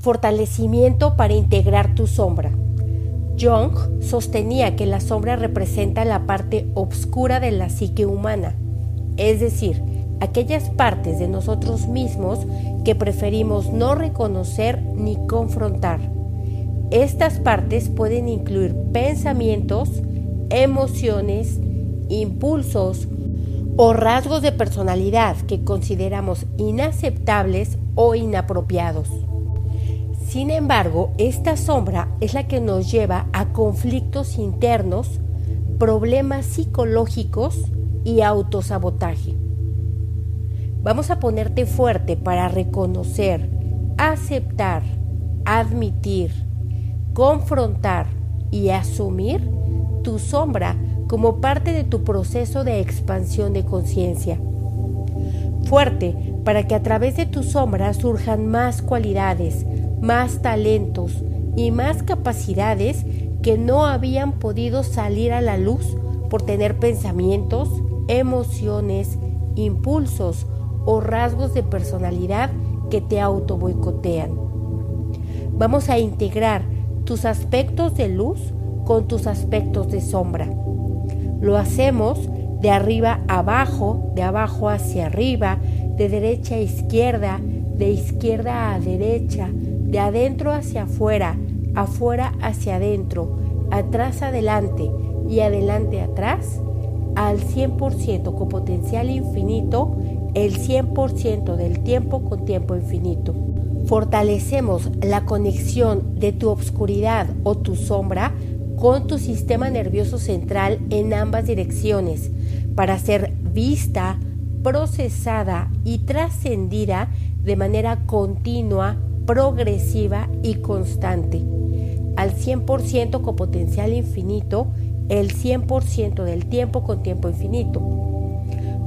Fortalecimiento para integrar tu sombra. Jung sostenía que la sombra representa la parte oscura de la psique humana, es decir, aquellas partes de nosotros mismos que preferimos no reconocer ni confrontar. Estas partes pueden incluir pensamientos, emociones, impulsos o rasgos de personalidad que consideramos inaceptables o inapropiados. Sin embargo, esta sombra es la que nos lleva a conflictos internos, problemas psicológicos y autosabotaje. Vamos a ponerte fuerte para reconocer, aceptar, admitir, confrontar y asumir tu sombra como parte de tu proceso de expansión de conciencia. Fuerte para que a través de tu sombra surjan más cualidades, más talentos y más capacidades que no habían podido salir a la luz por tener pensamientos, emociones, impulsos o rasgos de personalidad que te auto boicotean. Vamos a integrar tus aspectos de luz con tus aspectos de sombra. Lo hacemos de arriba a abajo, de abajo hacia arriba, de derecha a izquierda, de izquierda a derecha, de adentro hacia afuera, afuera hacia adentro, atrás adelante y adelante atrás, al 100% con potencial infinito, el 100% del tiempo con tiempo infinito. Fortalecemos la conexión de tu obscuridad o tu sombra con tu sistema nervioso central en ambas direcciones para ser vista, procesada y trascendida de manera continua progresiva y constante, al 100% con potencial infinito, el 100% del tiempo con tiempo infinito.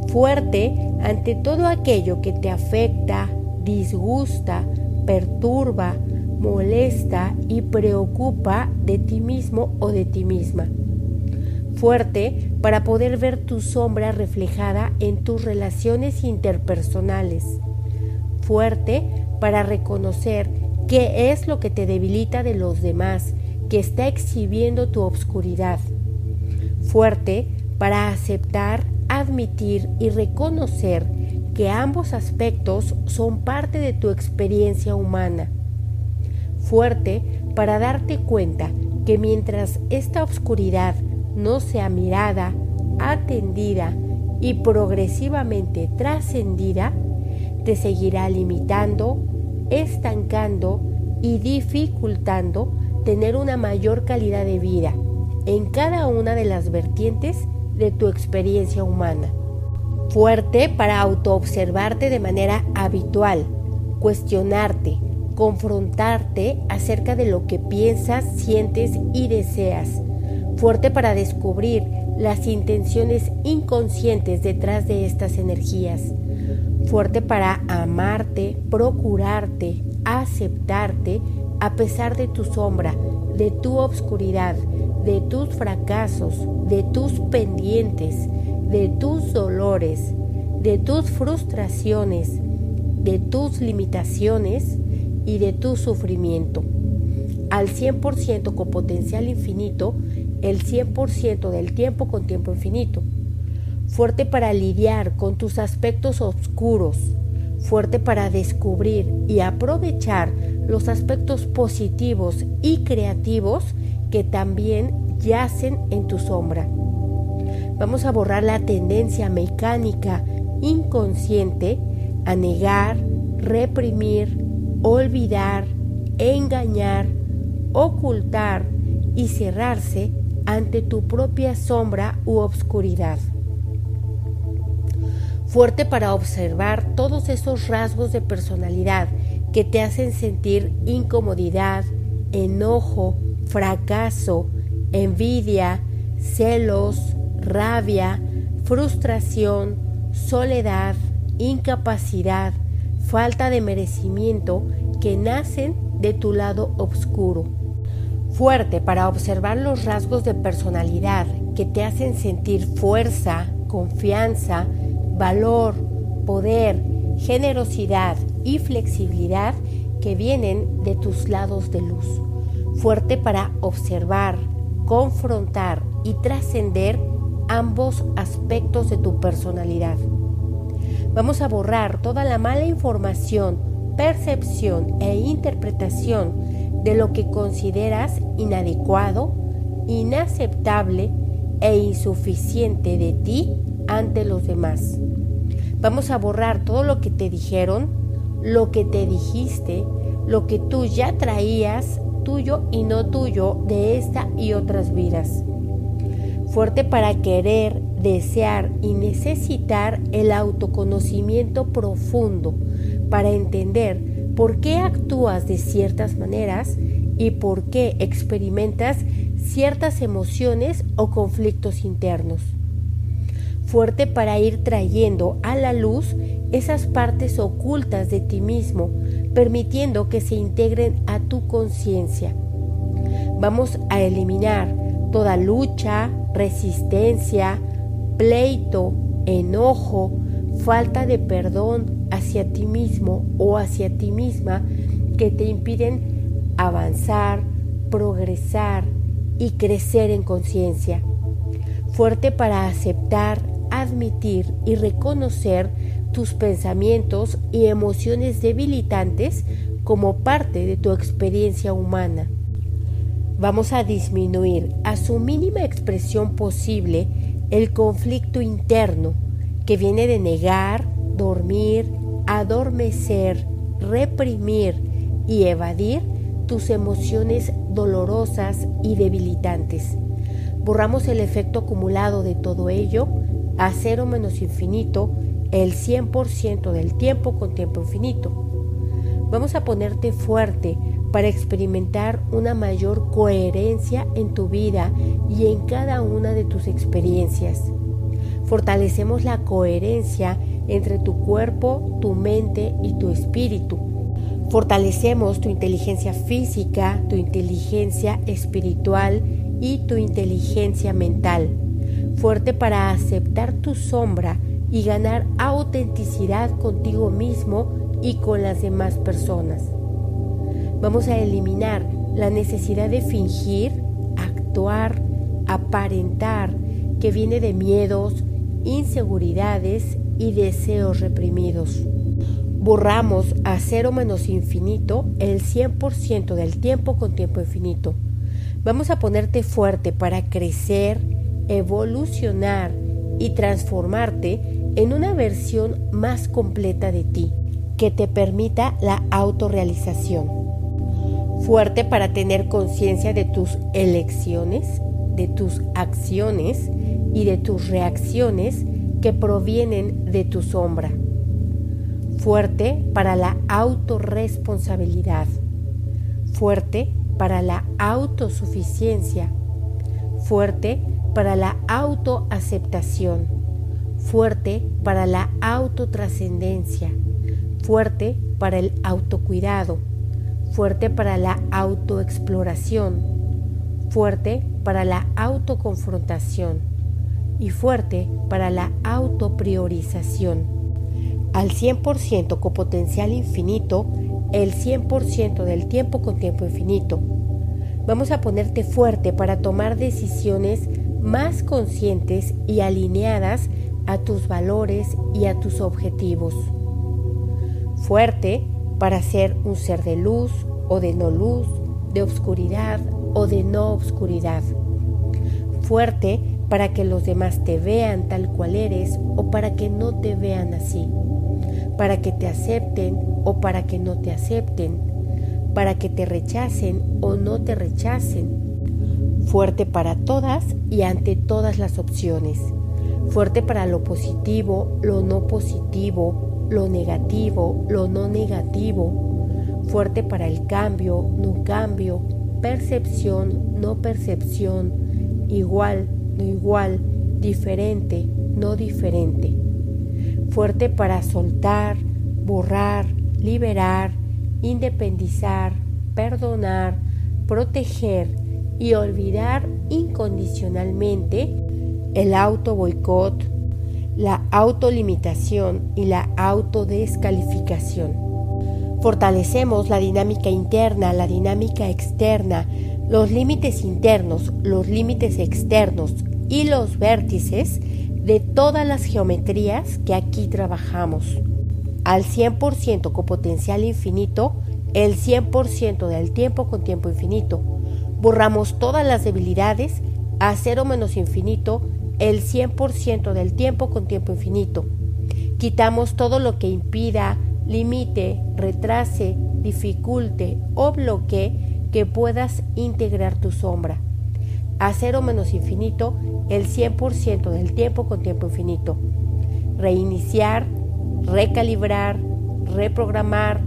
Fuerte ante todo aquello que te afecta, disgusta, perturba, molesta y preocupa de ti mismo o de ti misma. Fuerte para poder ver tu sombra reflejada en tus relaciones interpersonales. Fuerte para reconocer qué es lo que te debilita de los demás, que está exhibiendo tu obscuridad. Fuerte para aceptar, admitir y reconocer que ambos aspectos son parte de tu experiencia humana. Fuerte para darte cuenta que mientras esta obscuridad no sea mirada, atendida y progresivamente trascendida, te seguirá limitando, estancando y dificultando tener una mayor calidad de vida en cada una de las vertientes de tu experiencia humana. Fuerte para autoobservarte de manera habitual, cuestionarte, confrontarte acerca de lo que piensas, sientes y deseas. Fuerte para descubrir las intenciones inconscientes detrás de estas energías fuerte para amarte, procurarte, aceptarte a pesar de tu sombra, de tu obscuridad, de tus fracasos, de tus pendientes, de tus dolores, de tus frustraciones, de tus limitaciones y de tu sufrimiento. Al 100% con potencial infinito, el 100% del tiempo con tiempo infinito fuerte para lidiar con tus aspectos oscuros, fuerte para descubrir y aprovechar los aspectos positivos y creativos que también yacen en tu sombra. Vamos a borrar la tendencia mecánica inconsciente a negar, reprimir, olvidar, engañar, ocultar y cerrarse ante tu propia sombra u obscuridad fuerte para observar todos esos rasgos de personalidad que te hacen sentir incomodidad, enojo, fracaso, envidia, celos, rabia, frustración, soledad, incapacidad, falta de merecimiento que nacen de tu lado oscuro. Fuerte para observar los rasgos de personalidad que te hacen sentir fuerza, confianza, valor, poder, generosidad y flexibilidad que vienen de tus lados de luz. Fuerte para observar, confrontar y trascender ambos aspectos de tu personalidad. Vamos a borrar toda la mala información, percepción e interpretación de lo que consideras inadecuado, inaceptable e insuficiente de ti ante los demás. Vamos a borrar todo lo que te dijeron, lo que te dijiste, lo que tú ya traías tuyo y no tuyo de esta y otras vidas. Fuerte para querer, desear y necesitar el autoconocimiento profundo para entender por qué actúas de ciertas maneras y por qué experimentas ciertas emociones o conflictos internos. Fuerte para ir trayendo a la luz esas partes ocultas de ti mismo, permitiendo que se integren a tu conciencia. Vamos a eliminar toda lucha, resistencia, pleito, enojo, falta de perdón hacia ti mismo o hacia ti misma que te impiden avanzar, progresar y crecer en conciencia. Fuerte para aceptar, admitir y reconocer tus pensamientos y emociones debilitantes como parte de tu experiencia humana. Vamos a disminuir a su mínima expresión posible el conflicto interno que viene de negar, dormir, adormecer, reprimir y evadir tus emociones dolorosas y debilitantes. Borramos el efecto acumulado de todo ello a cero menos infinito el 100% del tiempo con tiempo infinito. Vamos a ponerte fuerte para experimentar una mayor coherencia en tu vida y en cada una de tus experiencias. Fortalecemos la coherencia entre tu cuerpo, tu mente y tu espíritu. Fortalecemos tu inteligencia física, tu inteligencia espiritual y tu inteligencia mental. Fuerte para aceptar tu sombra y ganar autenticidad contigo mismo y con las demás personas. Vamos a eliminar la necesidad de fingir, actuar, aparentar, que viene de miedos, inseguridades y deseos reprimidos. Borramos a cero menos infinito el 100% del tiempo con tiempo infinito. Vamos a ponerte fuerte para crecer, evolucionar y transformarte en una versión más completa de ti, que te permita la autorrealización. Fuerte para tener conciencia de tus elecciones, de tus acciones y de tus reacciones que provienen de tu sombra. Fuerte para la autorresponsabilidad. Fuerte para la autosuficiencia. Fuerte para la autoaceptación fuerte para la autotrascendencia, fuerte para el autocuidado, fuerte para la autoexploración, fuerte para la autoconfrontación y fuerte para la autopriorización. Al 100% con potencial infinito, el 100% del tiempo con tiempo infinito. Vamos a ponerte fuerte para tomar decisiones más conscientes y alineadas a tus valores y a tus objetivos. Fuerte para ser un ser de luz o de no luz, de obscuridad o de no obscuridad. Fuerte para que los demás te vean tal cual eres o para que no te vean así. Para que te acepten o para que no te acepten. Para que te rechacen o no te rechacen. Fuerte para todas y ante todas las opciones. Fuerte para lo positivo, lo no positivo, lo negativo, lo no negativo, fuerte para el cambio, no cambio, percepción, no percepción, igual, no igual, diferente, no diferente, fuerte para soltar, borrar, liberar, independizar, perdonar, proteger y olvidar incondicionalmente el auto boicot, la autolimitación y la autodescalificación. Fortalecemos la dinámica interna, la dinámica externa, los límites internos, los límites externos y los vértices de todas las geometrías que aquí trabajamos. Al 100% con potencial infinito, el 100% del tiempo con tiempo infinito. Borramos todas las debilidades a cero menos infinito, el 100% del tiempo con tiempo infinito. Quitamos todo lo que impida, limite, retrase, dificulte o bloquee que puedas integrar tu sombra. A cero menos infinito, el 100% del tiempo con tiempo infinito. Reiniciar, recalibrar, reprogramar,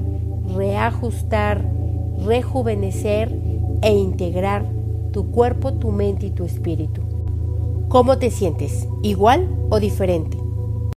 reajustar, rejuvenecer e integrar tu cuerpo, tu mente y tu espíritu. ¿Cómo te sientes? ¿Igual o diferente?